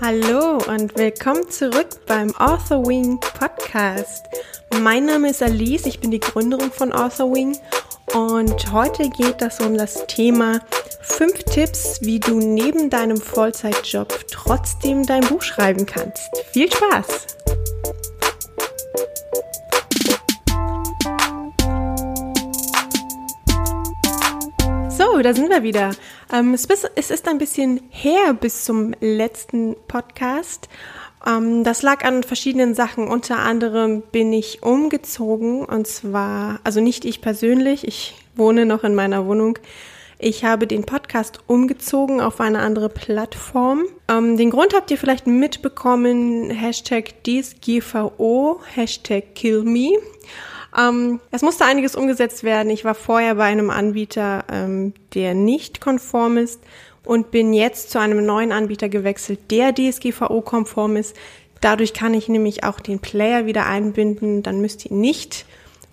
Hallo und willkommen zurück beim Author Wing Podcast. Mein Name ist Alice, ich bin die Gründerin von Author Wing und heute geht es um das Thema 5 Tipps, wie du neben deinem Vollzeitjob trotzdem dein Buch schreiben kannst. Viel Spaß! So, da sind wir wieder. Ähm, es, ist ein bisschen her bis zum letzten Podcast. Ähm, das lag an verschiedenen Sachen. Unter anderem bin ich umgezogen und zwar, also nicht ich persönlich, ich wohne noch in meiner Wohnung. Ich habe den Podcast umgezogen auf eine andere Plattform. Ähm, den Grund habt ihr vielleicht mitbekommen, Hashtag DSGVO, Hashtag KillMe. Ähm, es musste einiges umgesetzt werden. Ich war vorher bei einem Anbieter, ähm, der nicht konform ist und bin jetzt zu einem neuen Anbieter gewechselt, der DSGVO-konform ist. Dadurch kann ich nämlich auch den Player wieder einbinden. Dann müsst ihr nicht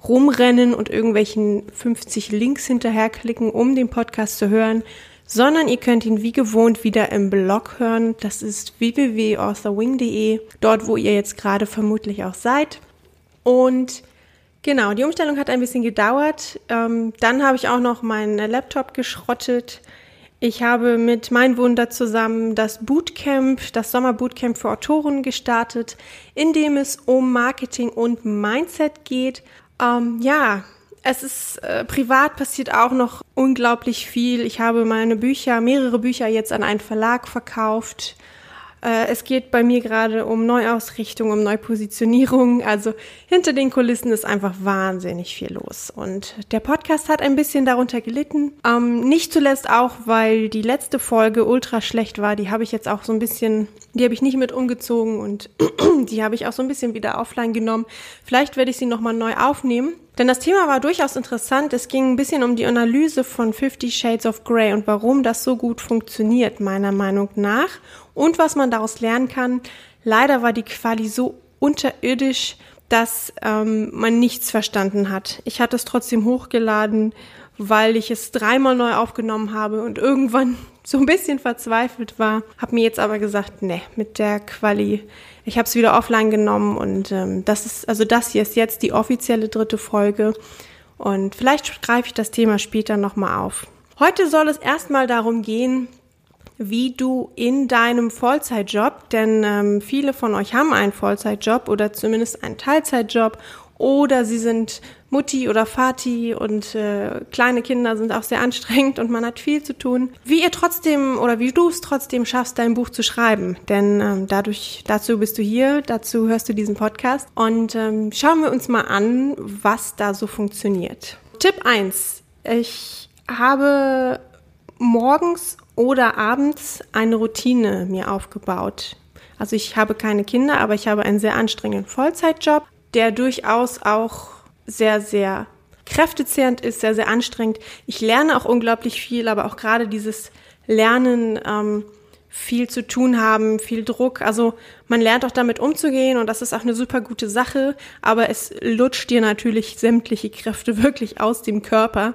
rumrennen und irgendwelchen 50 Links hinterherklicken, um den Podcast zu hören, sondern ihr könnt ihn wie gewohnt wieder im Blog hören. Das ist www.authorwing.de, dort wo ihr jetzt gerade vermutlich auch seid. Und Genau, die Umstellung hat ein bisschen gedauert. Ähm, dann habe ich auch noch meinen Laptop geschrottet. Ich habe mit Mein Wunder zusammen das Bootcamp, das Sommerbootcamp für Autoren gestartet, in dem es um Marketing und Mindset geht. Ähm, ja, es ist äh, privat passiert auch noch unglaublich viel. Ich habe meine Bücher, mehrere Bücher jetzt an einen Verlag verkauft. Äh, es geht bei mir gerade um Neuausrichtung, um Neupositionierung. Also hinter den Kulissen ist einfach wahnsinnig viel los. Und der Podcast hat ein bisschen darunter gelitten. Ähm, nicht zuletzt auch, weil die letzte Folge ultra schlecht war. Die habe ich jetzt auch so ein bisschen, die habe ich nicht mit umgezogen und die habe ich auch so ein bisschen wieder offline genommen. Vielleicht werde ich sie nochmal neu aufnehmen. Denn das Thema war durchaus interessant. Es ging ein bisschen um die Analyse von Fifty Shades of Grey und warum das so gut funktioniert, meiner Meinung nach und was man daraus lernen kann. Leider war die Quali so unterirdisch, dass ähm, man nichts verstanden hat. Ich hatte es trotzdem hochgeladen, weil ich es dreimal neu aufgenommen habe und irgendwann so ein bisschen verzweifelt war. Hab mir jetzt aber gesagt, ne, mit der Quali. Ich habe es wieder offline genommen und ähm, das ist also das hier ist jetzt die offizielle dritte Folge und vielleicht greife ich das Thema später nochmal auf. Heute soll es erstmal darum gehen, wie du in deinem Vollzeitjob, denn ähm, viele von euch haben einen Vollzeitjob oder zumindest einen Teilzeitjob oder sie sind Mutti oder Vati und äh, kleine Kinder sind auch sehr anstrengend und man hat viel zu tun. Wie ihr trotzdem oder wie du es trotzdem schaffst, dein Buch zu schreiben, denn ähm, dadurch dazu bist du hier, dazu hörst du diesen Podcast und ähm, schauen wir uns mal an, was da so funktioniert. Tipp 1. Ich habe morgens oder abends eine Routine mir aufgebaut. Also ich habe keine Kinder, aber ich habe einen sehr anstrengenden Vollzeitjob, der durchaus auch sehr, sehr kräftezehrend ist, sehr, sehr anstrengend. Ich lerne auch unglaublich viel, aber auch gerade dieses Lernen, ähm, viel zu tun haben, viel Druck. Also man lernt auch damit umzugehen und das ist auch eine super gute Sache, aber es lutscht dir natürlich sämtliche Kräfte wirklich aus dem Körper.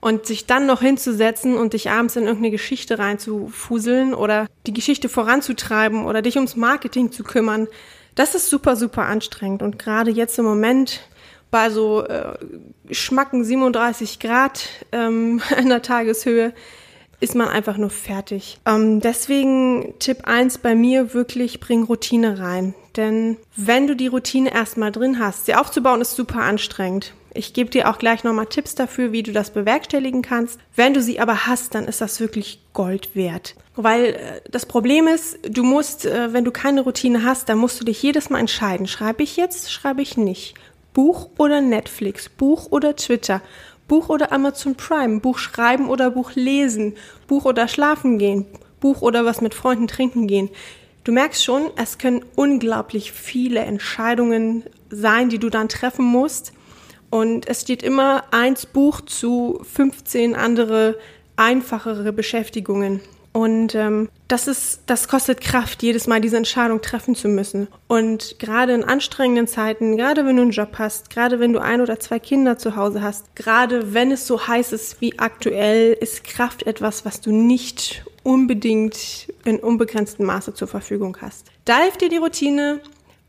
Und sich dann noch hinzusetzen und dich abends in irgendeine Geschichte reinzufuseln oder die Geschichte voranzutreiben oder dich ums Marketing zu kümmern, das ist super, super anstrengend. Und gerade jetzt im Moment bei so äh, schmacken 37 Grad ähm, an der Tageshöhe ist man einfach nur fertig. Ähm, deswegen Tipp 1 bei mir wirklich bring Routine rein. Denn wenn du die Routine erstmal drin hast, sie aufzubauen ist super anstrengend. Ich gebe dir auch gleich nochmal Tipps dafür, wie du das bewerkstelligen kannst. Wenn du sie aber hast, dann ist das wirklich Gold wert. Weil äh, das Problem ist, du musst, äh, wenn du keine Routine hast, dann musst du dich jedes Mal entscheiden. Schreibe ich jetzt, schreibe ich nicht. Buch oder Netflix, Buch oder Twitter, Buch oder Amazon Prime, Buch schreiben oder Buch lesen, Buch oder schlafen gehen, Buch oder was mit Freunden trinken gehen. Du merkst schon, es können unglaublich viele Entscheidungen sein, die du dann treffen musst. Und es steht immer eins Buch zu 15 andere einfachere Beschäftigungen. Und ähm, das ist, das kostet Kraft, jedes Mal diese Entscheidung treffen zu müssen. Und gerade in anstrengenden Zeiten, gerade wenn du einen Job hast, gerade wenn du ein oder zwei Kinder zu Hause hast, gerade wenn es so heiß ist wie aktuell, ist Kraft etwas, was du nicht unbedingt in unbegrenztem Maße zur Verfügung hast. Da hilft dir die Routine.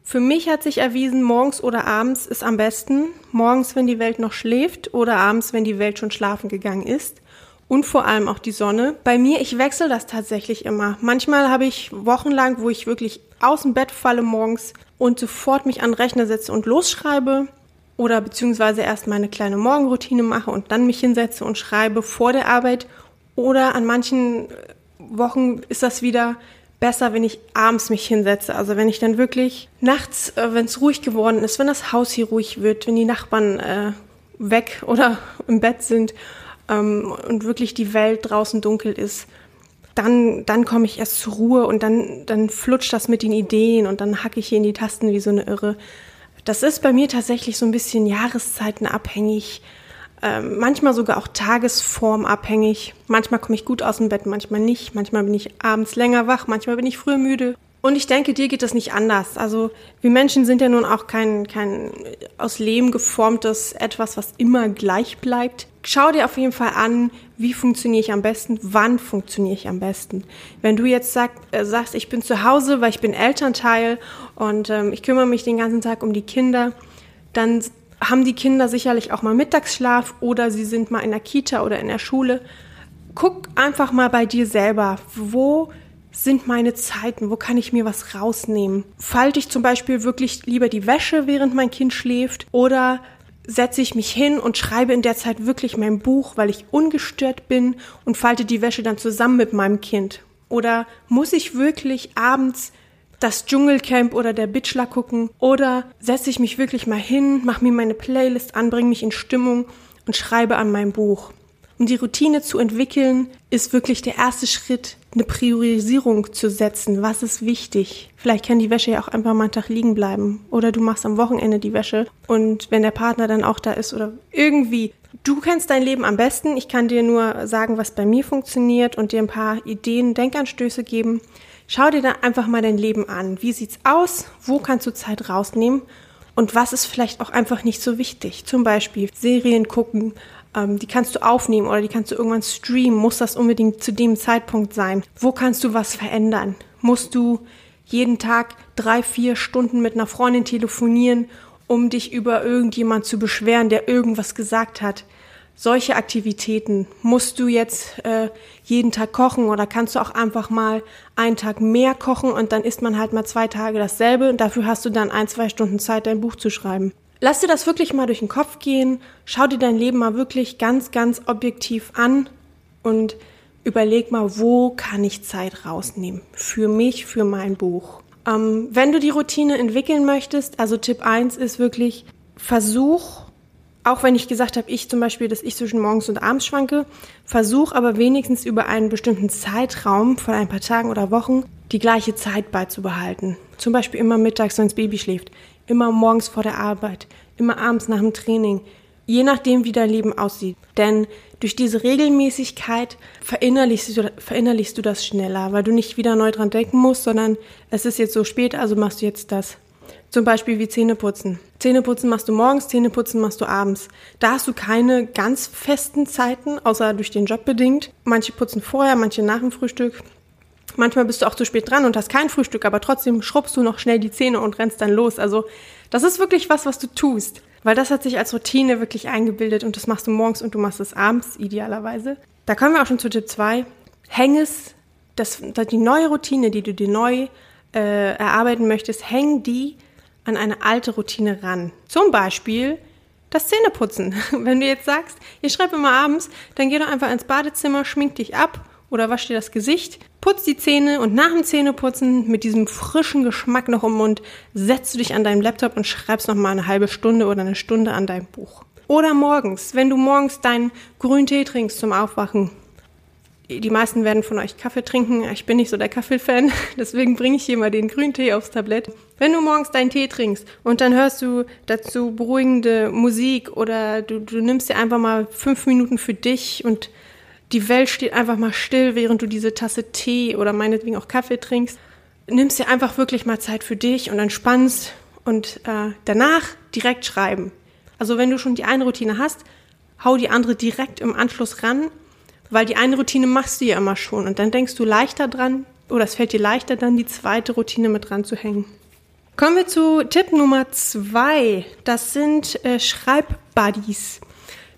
Für mich hat sich erwiesen, morgens oder abends ist am besten. Morgens, wenn die Welt noch schläft oder abends, wenn die Welt schon schlafen gegangen ist. Und vor allem auch die Sonne. Bei mir, ich wechsle das tatsächlich immer. Manchmal habe ich wochenlang, wo ich wirklich aus dem Bett falle morgens und sofort mich an den Rechner setze und losschreibe oder beziehungsweise erst meine kleine Morgenroutine mache und dann mich hinsetze und schreibe vor der Arbeit. Oder an manchen Wochen ist das wieder besser, wenn ich abends mich hinsetze. Also wenn ich dann wirklich nachts, äh, wenn es ruhig geworden ist, wenn das Haus hier ruhig wird, wenn die Nachbarn äh, weg oder im Bett sind ähm, und wirklich die Welt draußen dunkel ist, dann, dann komme ich erst zur Ruhe und dann, dann flutscht das mit den Ideen und dann hacke ich hier in die Tasten wie so eine Irre. Das ist bei mir tatsächlich so ein bisschen jahreszeitenabhängig, äh, manchmal sogar auch tagesformabhängig. Manchmal komme ich gut aus dem Bett, manchmal nicht. Manchmal bin ich abends länger wach, manchmal bin ich früh müde. Und ich denke, dir geht das nicht anders. Also wir Menschen sind ja nun auch kein, kein aus Lehm geformtes etwas, was immer gleich bleibt. Schau dir auf jeden Fall an, wie funktioniere ich am besten, wann funktioniere ich am besten. Wenn du jetzt sag, äh, sagst, ich bin zu Hause, weil ich bin Elternteil und ähm, ich kümmere mich den ganzen Tag um die Kinder, dann haben die Kinder sicherlich auch mal Mittagsschlaf oder sie sind mal in der Kita oder in der Schule. Guck einfach mal bei dir selber, wo sind meine Zeiten? Wo kann ich mir was rausnehmen? Falte ich zum Beispiel wirklich lieber die Wäsche, während mein Kind schläft? Oder setze ich mich hin und schreibe in der Zeit wirklich mein Buch, weil ich ungestört bin und falte die Wäsche dann zusammen mit meinem Kind? Oder muss ich wirklich abends das Dschungelcamp oder der Bitchler gucken? Oder setze ich mich wirklich mal hin, mache mir meine Playlist an, bringe mich in Stimmung und schreibe an meinem Buch? Um die Routine zu entwickeln, ist wirklich der erste Schritt, eine Priorisierung zu setzen. Was ist wichtig? Vielleicht kann die Wäsche ja auch einfach mal einen Tag liegen bleiben. Oder du machst am Wochenende die Wäsche. Und wenn der Partner dann auch da ist oder irgendwie. Du kennst dein Leben am besten. Ich kann dir nur sagen, was bei mir funktioniert und dir ein paar Ideen, Denkanstöße geben. Schau dir dann einfach mal dein Leben an. Wie sieht's aus? Wo kannst du Zeit rausnehmen? Und was ist vielleicht auch einfach nicht so wichtig? Zum Beispiel Serien gucken, ähm, die kannst du aufnehmen oder die kannst du irgendwann streamen. Muss das unbedingt zu dem Zeitpunkt sein? Wo kannst du was verändern? Musst du jeden Tag drei, vier Stunden mit einer Freundin telefonieren, um dich über irgendjemand zu beschweren, der irgendwas gesagt hat? Solche Aktivitäten musst du jetzt äh, jeden Tag kochen oder kannst du auch einfach mal einen Tag mehr kochen und dann isst man halt mal zwei Tage dasselbe und dafür hast du dann ein, zwei Stunden Zeit, dein Buch zu schreiben. Lass dir das wirklich mal durch den Kopf gehen. Schau dir dein Leben mal wirklich ganz, ganz objektiv an und überleg mal, wo kann ich Zeit rausnehmen? Für mich, für mein Buch. Ähm, wenn du die Routine entwickeln möchtest, also Tipp 1 ist wirklich, versuch, auch wenn ich gesagt habe, ich zum Beispiel, dass ich zwischen morgens und abends schwanke, versuch aber wenigstens über einen bestimmten Zeitraum von ein paar Tagen oder Wochen die gleiche Zeit beizubehalten. Zum Beispiel immer mittags, wenn das Baby schläft immer morgens vor der Arbeit, immer abends nach dem Training, je nachdem, wie dein Leben aussieht. Denn durch diese Regelmäßigkeit verinnerlichst du, verinnerlichst du das schneller, weil du nicht wieder neu dran denken musst, sondern es ist jetzt so spät, also machst du jetzt das. Zum Beispiel wie Zähneputzen. Zähneputzen machst du morgens, Zähneputzen machst du abends. Da hast du keine ganz festen Zeiten, außer durch den Job bedingt. Manche putzen vorher, manche nach dem Frühstück. Manchmal bist du auch zu spät dran und hast kein Frühstück, aber trotzdem schrubbst du noch schnell die Zähne und rennst dann los. Also das ist wirklich was, was du tust, weil das hat sich als Routine wirklich eingebildet und das machst du morgens und du machst es abends idealerweise. Da kommen wir auch schon zu Tipp 2. Häng es, das, die neue Routine, die du dir neu äh, erarbeiten möchtest, häng die an eine alte Routine ran. Zum Beispiel das Zähneputzen. Wenn du jetzt sagst, ich schreibe immer abends, dann geh doch einfach ins Badezimmer, schmink dich ab oder wasch dir das Gesicht, putz die Zähne und nach dem Zähneputzen mit diesem frischen Geschmack noch im Mund setzt du dich an deinem Laptop und schreibst noch mal eine halbe Stunde oder eine Stunde an deinem Buch. Oder morgens, wenn du morgens deinen grünen Tee trinkst zum Aufwachen. Die meisten werden von euch Kaffee trinken. Ich bin nicht so der Kaffee-Fan, deswegen bringe ich hier mal den grünen Tee aufs Tablett. Wenn du morgens deinen Tee trinkst und dann hörst du dazu beruhigende Musik oder du, du nimmst dir einfach mal fünf Minuten für dich und die Welt steht einfach mal still, während du diese Tasse Tee oder meinetwegen auch Kaffee trinkst. Nimmst dir einfach wirklich mal Zeit für dich und entspannst und äh, danach direkt schreiben. Also wenn du schon die eine Routine hast, hau die andere direkt im Anschluss ran Weil die eine Routine machst du ja immer schon und dann denkst du leichter dran oder es fällt dir leichter dann die zweite Routine mit dran zu hängen. Kommen wir zu Tipp Nummer zwei. Das sind äh, Schreibbuddies.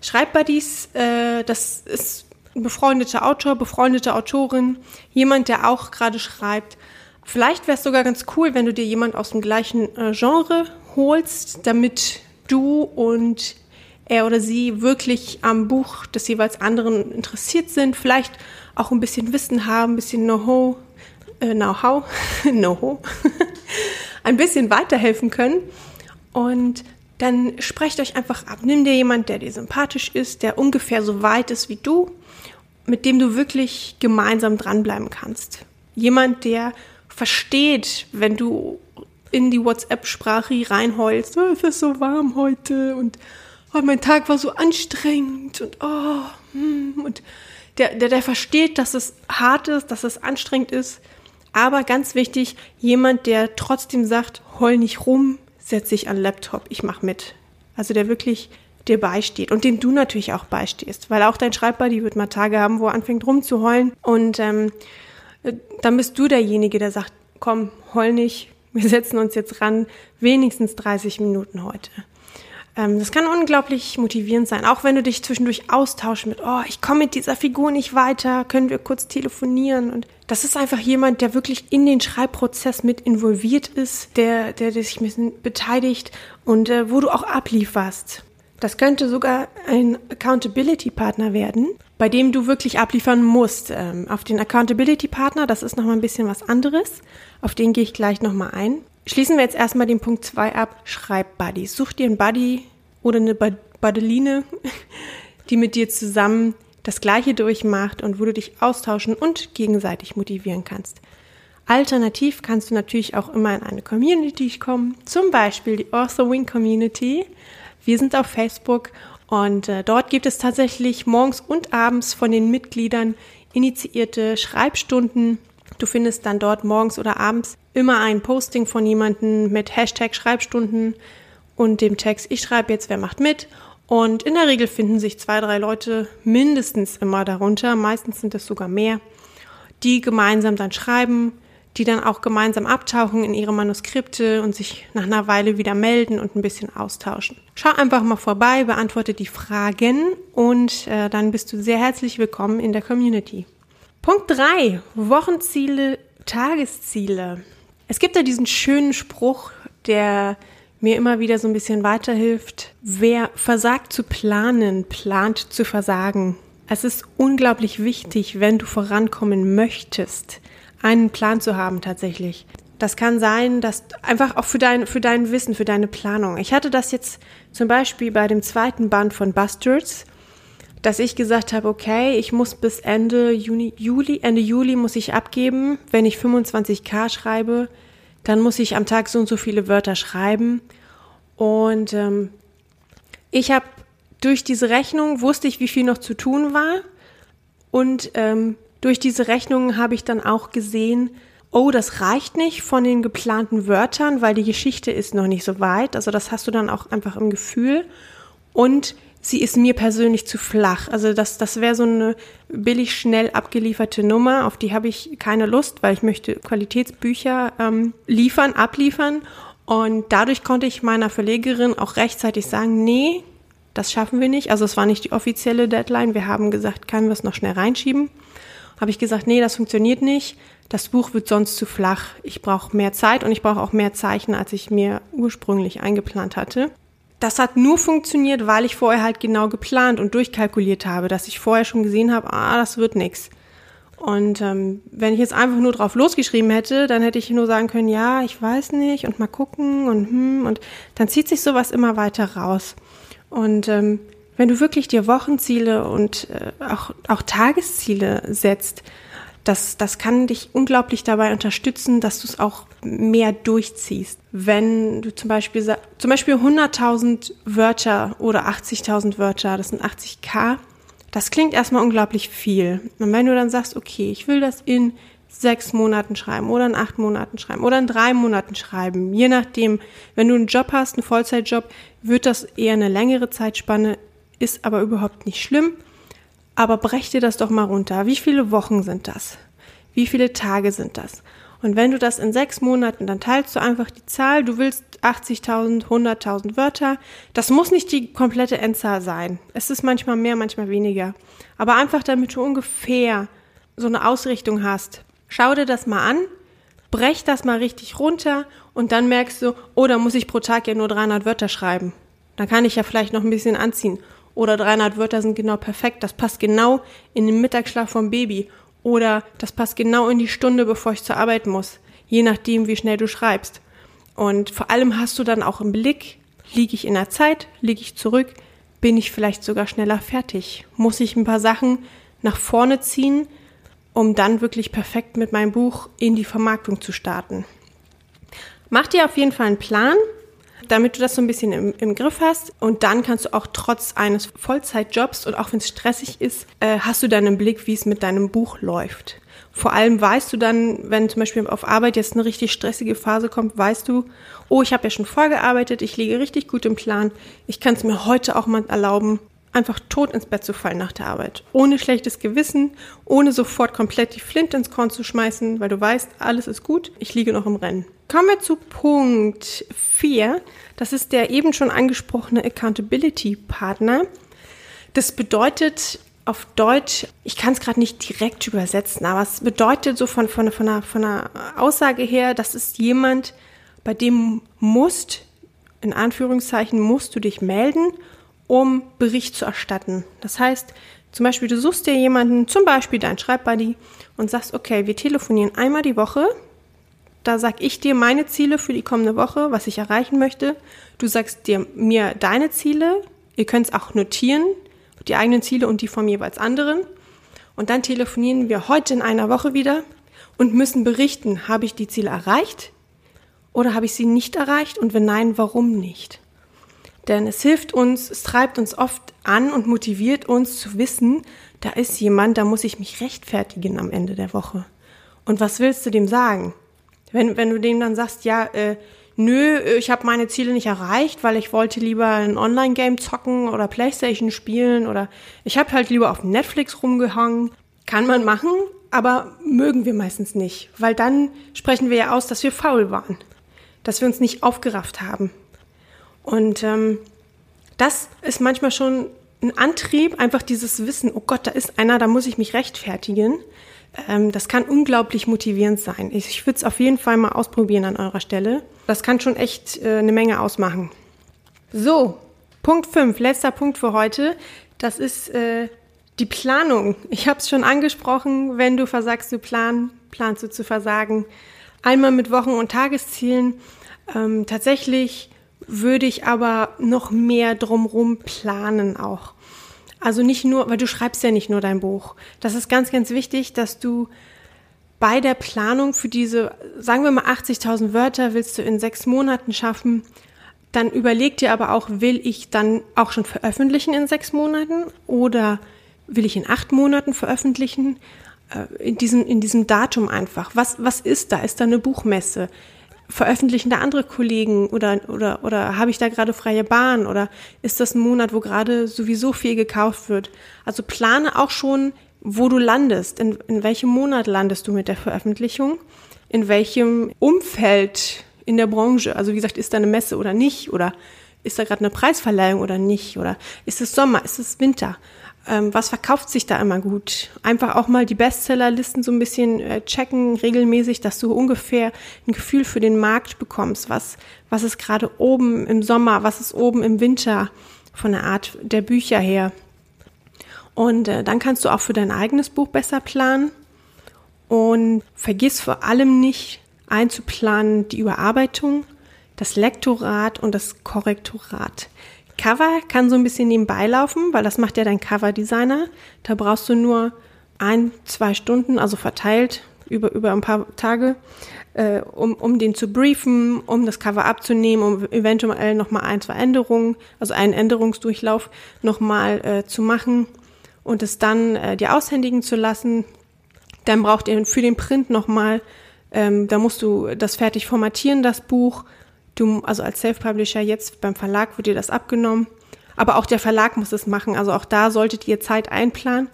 Schreibbuddies, äh, das ist ein befreundeter Autor, befreundete Autorin, jemand, der auch gerade schreibt. Vielleicht wäre es sogar ganz cool, wenn du dir jemand aus dem gleichen äh, Genre holst, damit du und er oder sie wirklich am Buch des jeweils anderen interessiert sind, vielleicht auch ein bisschen Wissen haben, ein bisschen Know-how, äh, Know-how, Know-how, ein bisschen weiterhelfen können. Und dann sprecht euch einfach ab. Nimm dir jemand, der dir sympathisch ist, der ungefähr so weit ist wie du, mit dem du wirklich gemeinsam dranbleiben kannst. Jemand, der versteht, wenn du in die WhatsApp-Sprache reinheulst, oh, es ist so warm heute und oh, mein Tag war so anstrengend und oh, hm, und der, der, der versteht, dass es hart ist, dass es anstrengend ist, aber ganz wichtig, jemand, der trotzdem sagt, heul nicht rum, setz dich an Laptop, ich mach mit. Also der wirklich dir beisteht und dem du natürlich auch beistehst, weil auch dein Schreibbuddy wird mal Tage haben, wo er anfängt rumzuheulen und ähm, dann bist du derjenige, der sagt, komm, heul nicht, wir setzen uns jetzt ran, wenigstens 30 Minuten heute. Ähm, das kann unglaublich motivierend sein, auch wenn du dich zwischendurch austauschst mit, oh, ich komme mit dieser Figur nicht weiter, können wir kurz telefonieren. Und das ist einfach jemand, der wirklich in den Schreibprozess mit involviert ist, der, der, der sich ein bisschen beteiligt und äh, wo du auch ablieferst. Das könnte sogar ein Accountability-Partner werden, bei dem du wirklich abliefern musst. Ähm, auf den Accountability-Partner, das ist nochmal ein bisschen was anderes. Auf den gehe ich gleich nochmal ein. Schließen wir jetzt erstmal den Punkt 2 ab. Schreib Buddies. Such dir einen Buddy oder eine Buddeline, die mit dir zusammen das Gleiche durchmacht und wo du dich austauschen und gegenseitig motivieren kannst. Alternativ kannst du natürlich auch immer in eine Community kommen, zum Beispiel die Author Wing Community. Wir sind auf Facebook und äh, dort gibt es tatsächlich morgens und abends von den Mitgliedern initiierte Schreibstunden. Du findest dann dort morgens oder abends immer ein Posting von jemandem mit Hashtag Schreibstunden und dem Text Ich schreibe jetzt, wer macht mit. Und in der Regel finden sich zwei, drei Leute mindestens immer darunter, meistens sind es sogar mehr, die gemeinsam dann schreiben, die dann auch gemeinsam abtauchen in ihre Manuskripte und sich nach einer Weile wieder melden und ein bisschen austauschen. Schau einfach mal vorbei, beantworte die Fragen und äh, dann bist du sehr herzlich willkommen in der Community. Punkt 3. Wochenziele, Tagesziele. Es gibt ja diesen schönen Spruch, der mir immer wieder so ein bisschen weiterhilft. Wer versagt zu planen, plant zu versagen. Es ist unglaublich wichtig, wenn du vorankommen möchtest, einen Plan zu haben tatsächlich. Das kann sein, dass einfach auch für dein, für dein Wissen, für deine Planung. Ich hatte das jetzt zum Beispiel bei dem zweiten Band von Bastards, dass ich gesagt habe, okay, ich muss bis Ende Juni, Juli, Ende Juli muss ich abgeben. Wenn ich 25k schreibe, dann muss ich am Tag so und so viele Wörter schreiben. Und ähm, ich habe durch diese Rechnung wusste ich, wie viel noch zu tun war. Und ähm, durch diese Rechnungen habe ich dann auch gesehen, oh, das reicht nicht von den geplanten Wörtern, weil die Geschichte ist noch nicht so weit. Also das hast du dann auch einfach im Gefühl. Und sie ist mir persönlich zu flach. Also das, das wäre so eine billig schnell abgelieferte Nummer, auf die habe ich keine Lust, weil ich möchte Qualitätsbücher ähm, liefern, abliefern. Und dadurch konnte ich meiner Verlegerin auch rechtzeitig sagen, nee, das schaffen wir nicht. Also es war nicht die offizielle Deadline. Wir haben gesagt, können wir es noch schnell reinschieben habe ich gesagt, nee, das funktioniert nicht. Das Buch wird sonst zu flach. Ich brauche mehr Zeit und ich brauche auch mehr Zeichen, als ich mir ursprünglich eingeplant hatte. Das hat nur funktioniert, weil ich vorher halt genau geplant und durchkalkuliert habe, dass ich vorher schon gesehen habe, ah, das wird nix. Und ähm, wenn ich jetzt einfach nur drauf losgeschrieben hätte, dann hätte ich nur sagen können, ja, ich weiß nicht und mal gucken und hm, und dann zieht sich sowas immer weiter raus. Und ähm, wenn du wirklich dir Wochenziele und äh, auch, auch Tagesziele setzt, das, das kann dich unglaublich dabei unterstützen, dass du es auch mehr durchziehst. Wenn du zum Beispiel, zum Beispiel 100.000 Wörter oder 80.000 Wörter, das sind 80k, das klingt erstmal unglaublich viel. Und wenn du dann sagst, okay, ich will das in sechs Monaten schreiben oder in acht Monaten schreiben oder in drei Monaten schreiben, je nachdem, wenn du einen Job hast, einen Vollzeitjob, wird das eher eine längere Zeitspanne ist aber überhaupt nicht schlimm. aber brech dir das doch mal runter. Wie viele Wochen sind das? Wie viele Tage sind das? Und wenn du das in sechs Monaten, dann teilst du einfach die Zahl, du willst 80.000, 100.000 Wörter. Das muss nicht die komplette Endzahl sein. Es ist manchmal mehr, manchmal weniger. Aber einfach damit du ungefähr so eine Ausrichtung hast. Schau dir das mal an, brech das mal richtig runter und dann merkst du, oh, da muss ich pro Tag ja nur 300 Wörter schreiben. Dann kann ich ja vielleicht noch ein bisschen anziehen. Oder 300 Wörter sind genau perfekt. Das passt genau in den Mittagsschlaf vom Baby. Oder das passt genau in die Stunde, bevor ich zur Arbeit muss. Je nachdem, wie schnell du schreibst. Und vor allem hast du dann auch im Blick, liege ich in der Zeit, liege ich zurück, bin ich vielleicht sogar schneller fertig? Muss ich ein paar Sachen nach vorne ziehen, um dann wirklich perfekt mit meinem Buch in die Vermarktung zu starten? Mach dir auf jeden Fall einen Plan, damit du das so ein bisschen im, im Griff hast. Und dann kannst du auch trotz eines Vollzeitjobs und auch wenn es stressig ist, äh, hast du dann im Blick, wie es mit deinem Buch läuft. Vor allem weißt du dann, wenn zum Beispiel auf Arbeit jetzt eine richtig stressige Phase kommt, weißt du, oh, ich habe ja schon vorgearbeitet, ich liege richtig gut im Plan, ich kann es mir heute auch mal erlauben, einfach tot ins Bett zu fallen nach der Arbeit. Ohne schlechtes Gewissen, ohne sofort komplett die Flint ins Korn zu schmeißen, weil du weißt, alles ist gut, ich liege noch im Rennen. Kommen wir zu Punkt 4. Das ist der eben schon angesprochene Accountability Partner. Das bedeutet auf Deutsch, ich kann es gerade nicht direkt übersetzen, aber es bedeutet so von, von, von, einer, von einer Aussage her, das ist jemand, bei dem musst, in Anführungszeichen, musst du dich melden, um Bericht zu erstatten. Das heißt, zum Beispiel, du suchst dir jemanden, zum Beispiel deinen Schreibbuddy, und sagst, okay, wir telefonieren einmal die Woche da sag ich dir meine Ziele für die kommende Woche, was ich erreichen möchte. Du sagst dir mir deine Ziele. Ihr könnt es auch notieren, die eigenen Ziele und die vom jeweils anderen. Und dann telefonieren wir heute in einer Woche wieder und müssen berichten, habe ich die Ziele erreicht oder habe ich sie nicht erreicht und wenn nein, warum nicht? Denn es hilft uns, es treibt uns oft an und motiviert uns zu wissen, da ist jemand, da muss ich mich rechtfertigen am Ende der Woche. Und was willst du dem sagen? Wenn, wenn du dem dann sagst, ja, äh, nö, ich habe meine Ziele nicht erreicht, weil ich wollte lieber ein Online-Game zocken oder Playstation spielen oder ich habe halt lieber auf Netflix rumgehangen. Kann man machen, aber mögen wir meistens nicht, weil dann sprechen wir ja aus, dass wir faul waren, dass wir uns nicht aufgerafft haben. Und ähm, das ist manchmal schon ein Antrieb, einfach dieses Wissen, oh Gott, da ist einer, da muss ich mich rechtfertigen. Ähm, das kann unglaublich motivierend sein. Ich, ich würde es auf jeden Fall mal ausprobieren an eurer Stelle. Das kann schon echt äh, eine Menge ausmachen. So, Punkt 5, letzter Punkt für heute. Das ist äh, die Planung. Ich habe es schon angesprochen, wenn du versagst du planen, planst du zu versagen. Einmal mit Wochen- und Tageszielen. Ähm, tatsächlich würde ich aber noch mehr drumrum planen auch. Also nicht nur, weil du schreibst ja nicht nur dein Buch. Das ist ganz, ganz wichtig, dass du bei der Planung für diese, sagen wir mal 80.000 Wörter willst du in sechs Monaten schaffen, dann überleg dir aber auch, will ich dann auch schon veröffentlichen in sechs Monaten oder will ich in acht Monaten veröffentlichen? Äh, in diesem, in diesem Datum einfach. Was, was ist da? Ist da eine Buchmesse? Veröffentlichen da andere Kollegen oder, oder, oder habe ich da gerade freie Bahn oder ist das ein Monat, wo gerade sowieso viel gekauft wird? Also plane auch schon, wo du landest, in, in welchem Monat landest du mit der Veröffentlichung, in welchem Umfeld in der Branche, also wie gesagt, ist da eine Messe oder nicht oder ist da gerade eine Preisverleihung oder nicht oder ist es Sommer, ist es Winter? Ähm, was verkauft sich da immer gut. Einfach auch mal die Bestsellerlisten so ein bisschen äh, checken regelmäßig, dass du ungefähr ein Gefühl für den Markt bekommst. Was, was ist gerade oben im Sommer, was ist oben im Winter von der Art der Bücher her. Und äh, dann kannst du auch für dein eigenes Buch besser planen. Und vergiss vor allem nicht einzuplanen die Überarbeitung, das Lektorat und das Korrektorat. Cover kann so ein bisschen nebenbei laufen, weil das macht ja dein Cover-Designer. Da brauchst du nur ein, zwei Stunden, also verteilt über, über ein paar Tage, äh, um, um den zu briefen, um das Cover abzunehmen, um eventuell nochmal ein, zwei Änderungen, also einen Änderungsdurchlauf nochmal äh, zu machen und es dann äh, dir aushändigen zu lassen. Dann braucht ihr für den Print nochmal, ähm, da musst du das fertig formatieren, das Buch Du, also als Self-Publisher jetzt beim Verlag wird dir das abgenommen. Aber auch der Verlag muss es machen. Also auch da solltet ihr Zeit einplanen.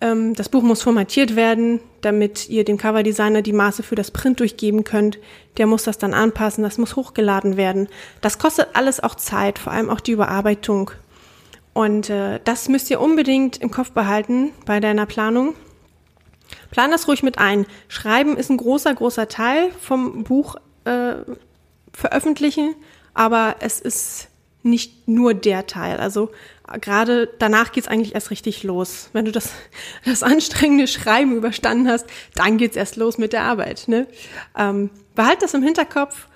Ähm, das Buch muss formatiert werden, damit ihr dem Coverdesigner die Maße für das Print durchgeben könnt. Der muss das dann anpassen, das muss hochgeladen werden. Das kostet alles auch Zeit, vor allem auch die Überarbeitung. Und äh, das müsst ihr unbedingt im Kopf behalten bei deiner Planung. Plan das ruhig mit ein. Schreiben ist ein großer, großer Teil vom Buch äh, veröffentlichen, aber es ist nicht nur der Teil. Also gerade danach geht's eigentlich erst richtig los. Wenn du das, das anstrengende Schreiben überstanden hast, dann geht's erst los mit der Arbeit. Ne? Ähm, behalt das im Hinterkopf.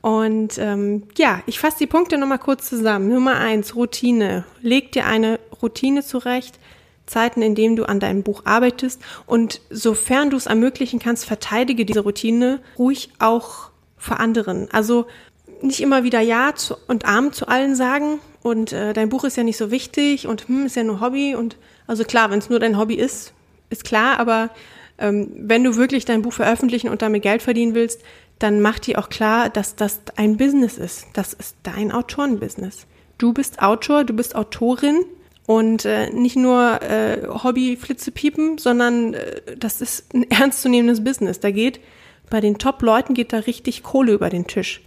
Und ähm, ja, ich fasse die Punkte nochmal kurz zusammen. Nummer eins, Routine. Leg dir eine Routine zurecht. Zeiten, in denen du an deinem Buch arbeitest. Und sofern du es ermöglichen kannst, verteidige diese Routine ruhig auch vor anderen. Also nicht immer wieder Ja zu, und Arm zu allen sagen und äh, dein Buch ist ja nicht so wichtig und hm, ist ja nur Hobby und also klar, wenn es nur dein Hobby ist, ist klar, aber ähm, wenn du wirklich dein Buch veröffentlichen und damit Geld verdienen willst, dann mach dir auch klar, dass das ein Business ist. Das ist dein Autorenbusiness. Du bist Autor, du bist Autorin und äh, nicht nur äh, Hobby Flitze piepen, sondern äh, das ist ein ernstzunehmendes Business. Da geht bei den Top-Leuten geht da richtig Kohle über den Tisch.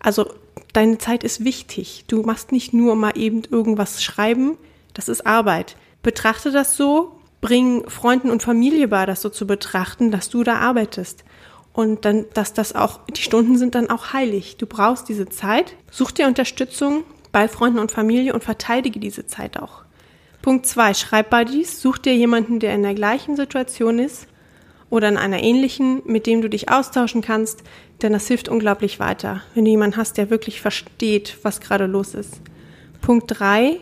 Also deine Zeit ist wichtig. Du machst nicht nur mal eben irgendwas schreiben, das ist Arbeit. Betrachte das so, bring Freunden und Familie bei, das so zu betrachten, dass du da arbeitest. Und dann, dass das auch, die Stunden sind dann auch heilig. Du brauchst diese Zeit. Such dir Unterstützung bei Freunden und Familie und verteidige diese Zeit auch. Punkt zwei: Schreibbuddies. Such dir jemanden, der in der gleichen Situation ist oder in einer ähnlichen, mit dem du dich austauschen kannst, denn das hilft unglaublich weiter, wenn du jemanden hast, der wirklich versteht, was gerade los ist. Punkt drei: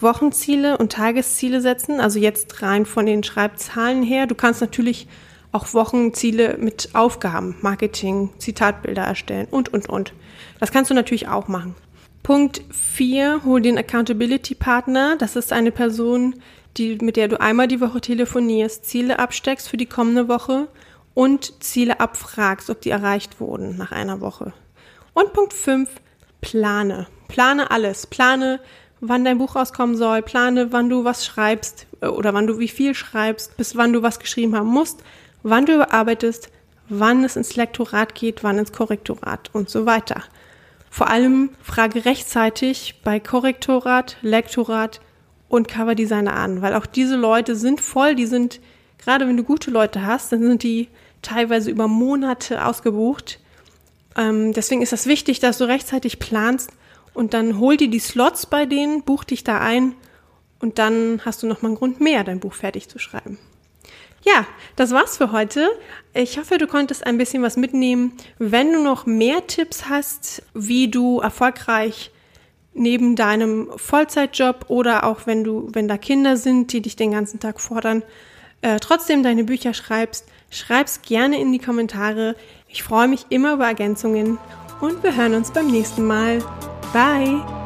Wochenziele und Tagesziele setzen, also jetzt rein von den Schreibzahlen her. Du kannst natürlich auch Wochenziele mit Aufgaben, Marketing, Zitatbilder erstellen und, und, und. Das kannst du natürlich auch machen. Punkt vier: Hol den Accountability Partner. Das ist eine Person, die, mit der du einmal die Woche telefonierst, Ziele absteckst für die kommende Woche und Ziele abfragst, ob die erreicht wurden nach einer Woche. Und Punkt 5, plane. Plane alles. Plane, wann dein Buch rauskommen soll. Plane, wann du was schreibst äh, oder wann du wie viel schreibst, bis wann du was geschrieben haben musst, wann du überarbeitest, wann es ins Lektorat geht, wann ins Korrektorat und so weiter. Vor allem frage rechtzeitig bei Korrektorat, Lektorat, und Coverdesigner an, weil auch diese Leute sind voll, die sind, gerade wenn du gute Leute hast, dann sind die teilweise über Monate ausgebucht. Ähm, deswegen ist das wichtig, dass du rechtzeitig planst und dann hol dir die Slots bei denen, buch dich da ein und dann hast du nochmal einen Grund mehr, dein Buch fertig zu schreiben. Ja, das war's für heute. Ich hoffe, du konntest ein bisschen was mitnehmen. Wenn du noch mehr Tipps hast, wie du erfolgreich neben deinem Vollzeitjob oder auch wenn du, wenn da Kinder sind, die dich den ganzen Tag fordern, äh, trotzdem deine Bücher schreibst, schreib's gerne in die Kommentare. Ich freue mich immer über Ergänzungen und wir hören uns beim nächsten Mal. Bye!